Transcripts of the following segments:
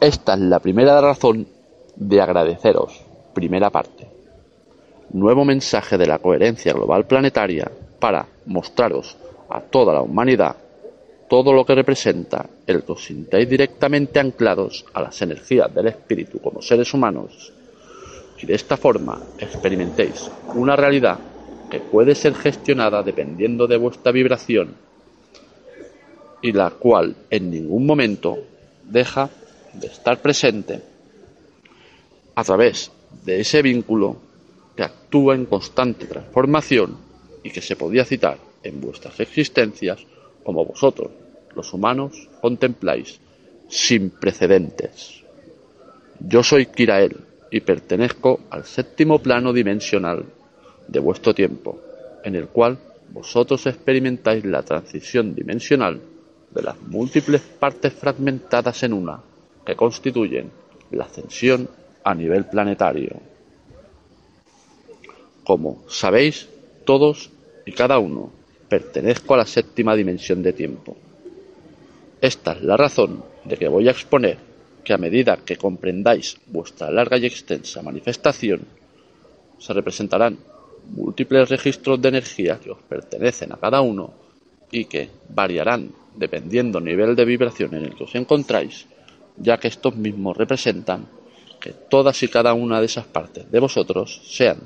Esta es la primera razón de agradeceros. Primera parte. Nuevo mensaje de la coherencia global planetaria para mostraros a toda la humanidad todo lo que representa el que os sintáis directamente anclados a las energías del espíritu como seres humanos y de esta forma experimentéis una realidad que puede ser gestionada dependiendo de vuestra vibración y la cual en ningún momento deja de estar presente a través de ese vínculo que actúa en constante transformación y que se podía citar en vuestras existencias como vosotros, los humanos, contempláis sin precedentes. Yo soy Kirael y pertenezco al séptimo plano dimensional de vuestro tiempo, en el cual vosotros experimentáis la transición dimensional de las múltiples partes fragmentadas en una constituyen la ascensión a nivel planetario. Como sabéis, todos y cada uno pertenezco a la séptima dimensión de tiempo. Esta es la razón de que voy a exponer que a medida que comprendáis vuestra larga y extensa manifestación, se representarán múltiples registros de energía que os pertenecen a cada uno y que variarán dependiendo del nivel de vibración en el que os encontráis, ya que estos mismos representan que todas y cada una de esas partes de vosotros sean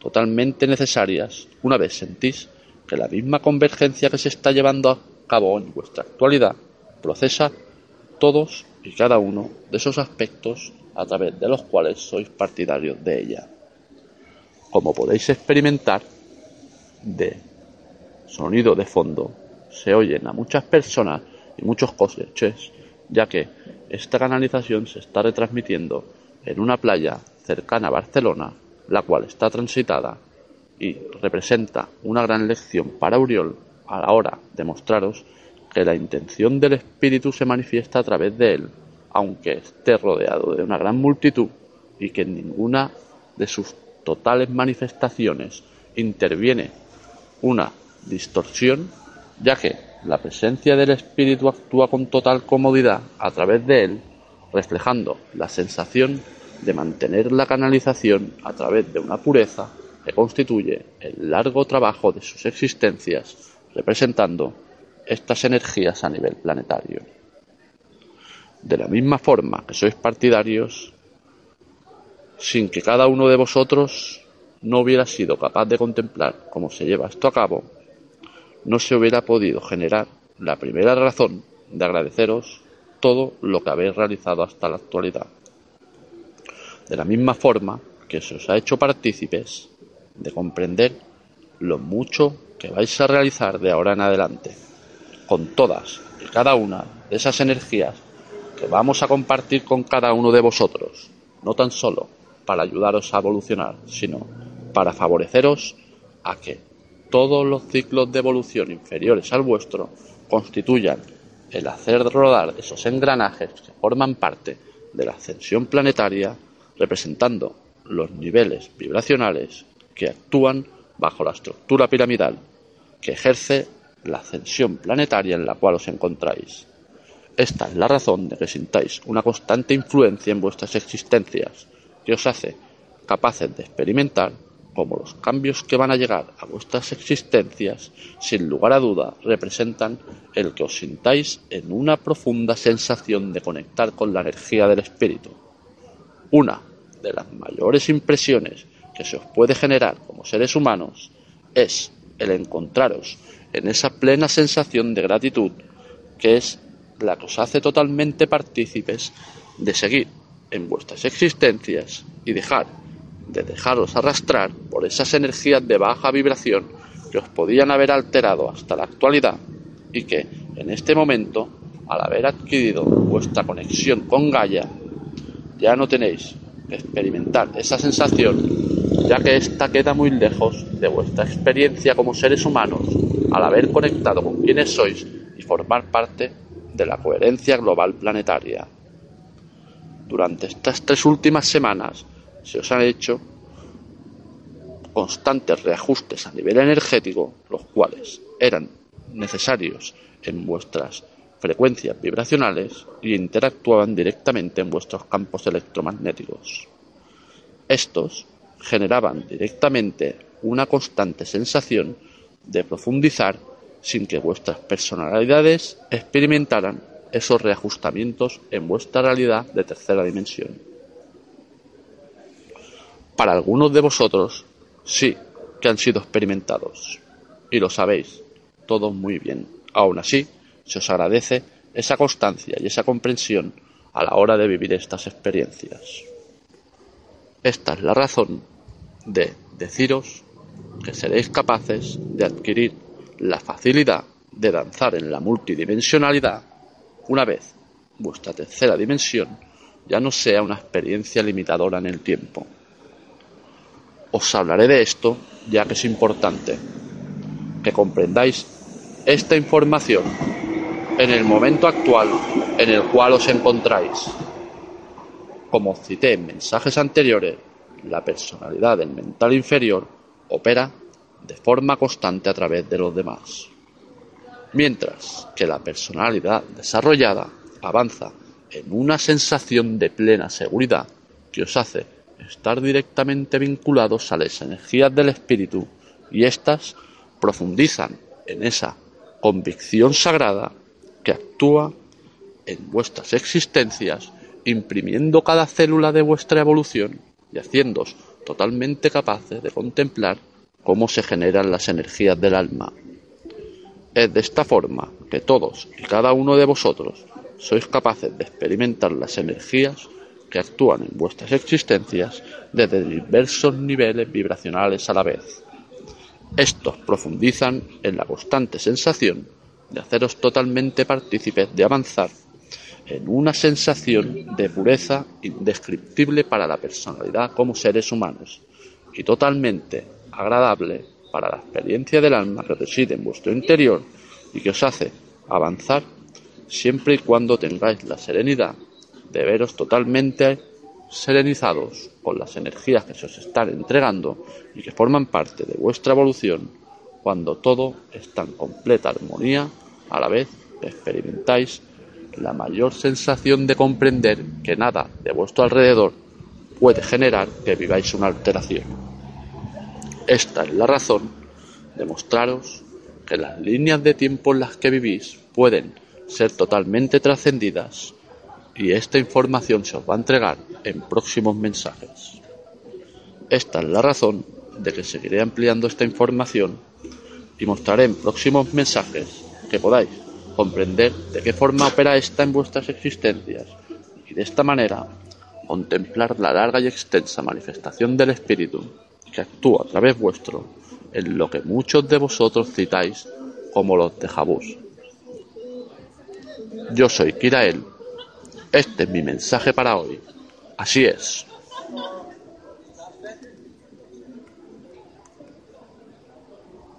totalmente necesarias una vez sentís que la misma convergencia que se está llevando a cabo en vuestra actualidad procesa todos y cada uno de esos aspectos a través de los cuales sois partidarios de ella. Como podéis experimentar, de sonido de fondo se oyen a muchas personas y muchos coches, ya que esta canalización se está retransmitiendo en una playa cercana a Barcelona, la cual está transitada y representa una gran lección para Uriol a la hora de mostraros que la intención del espíritu se manifiesta a través de él, aunque esté rodeado de una gran multitud y que en ninguna de sus totales manifestaciones interviene una distorsión, ya que la presencia del espíritu actúa con total comodidad a través de él, reflejando la sensación de mantener la canalización a través de una pureza que constituye el largo trabajo de sus existencias, representando estas energías a nivel planetario. De la misma forma que sois partidarios, sin que cada uno de vosotros no hubiera sido capaz de contemplar cómo se lleva esto a cabo, no se hubiera podido generar la primera razón de agradeceros todo lo que habéis realizado hasta la actualidad. De la misma forma que se os ha hecho partícipes de comprender lo mucho que vais a realizar de ahora en adelante, con todas y cada una de esas energías que vamos a compartir con cada uno de vosotros, no tan solo para ayudaros a evolucionar, sino para favoreceros a que todos los ciclos de evolución inferiores al vuestro constituyan el hacer rodar esos engranajes que forman parte de la ascensión planetaria, representando los niveles vibracionales que actúan bajo la estructura piramidal que ejerce la ascensión planetaria en la cual os encontráis. Esta es la razón de que sintáis una constante influencia en vuestras existencias, que os hace capaces de experimentar como los cambios que van a llegar a vuestras existencias, sin lugar a duda, representan el que os sintáis en una profunda sensación de conectar con la energía del espíritu. Una de las mayores impresiones que se os puede generar como seres humanos es el encontraros en esa plena sensación de gratitud que es la que os hace totalmente partícipes de seguir en vuestras existencias y dejar de dejaros arrastrar por esas energías de baja vibración que os podían haber alterado hasta la actualidad y que en este momento, al haber adquirido vuestra conexión con Gaia, ya no tenéis que experimentar esa sensación, ya que ésta queda muy lejos de vuestra experiencia como seres humanos al haber conectado con quienes sois y formar parte de la coherencia global planetaria. Durante estas tres últimas semanas se os han hecho constantes reajustes a nivel energético, los cuales eran necesarios en vuestras frecuencias vibracionales y interactuaban directamente en vuestros campos electromagnéticos. Estos generaban directamente una constante sensación de profundizar sin que vuestras personalidades experimentaran esos reajustamientos en vuestra realidad de tercera dimensión. Para algunos de vosotros, sí que han sido experimentados, y lo sabéis todos muy bien. Aún así, se os agradece esa constancia y esa comprensión a la hora de vivir estas experiencias. Esta es la razón de deciros que seréis capaces de adquirir la facilidad de danzar en la multidimensionalidad una vez vuestra tercera dimensión ya no sea una experiencia limitadora en el tiempo. Os hablaré de esto ya que es importante que comprendáis esta información en el momento actual en el cual os encontráis. Como cité en mensajes anteriores, la personalidad del mental inferior opera de forma constante a través de los demás, mientras que la personalidad desarrollada avanza en una sensación de plena seguridad que os hace estar directamente vinculados a las energías del espíritu y éstas profundizan en esa convicción sagrada que actúa en vuestras existencias, imprimiendo cada célula de vuestra evolución y haciéndoos totalmente capaces de contemplar cómo se generan las energías del alma. Es de esta forma que todos y cada uno de vosotros sois capaces de experimentar las energías que actúan en vuestras existencias desde diversos niveles vibracionales a la vez. Estos profundizan en la constante sensación de haceros totalmente partícipes de avanzar en una sensación de pureza indescriptible para la personalidad como seres humanos y totalmente agradable para la experiencia del alma que reside en vuestro interior y que os hace avanzar siempre y cuando tengáis la serenidad de veros totalmente serenizados con las energías que se os están entregando y que forman parte de vuestra evolución cuando todo está en completa armonía a la vez que experimentáis la mayor sensación de comprender que nada de vuestro alrededor puede generar que viváis una alteración. Esta es la razón de mostraros que las líneas de tiempo en las que vivís pueden ser totalmente trascendidas y esta información se os va a entregar en próximos mensajes. Esta es la razón de que seguiré ampliando esta información y mostraré en próximos mensajes que podáis comprender de qué forma opera esta en vuestras existencias y de esta manera contemplar la larga y extensa manifestación del Espíritu que actúa a través vuestro en lo que muchos de vosotros citáis como los de Jabús. Yo soy Kirael este es mi mensaje para hoy. Así es.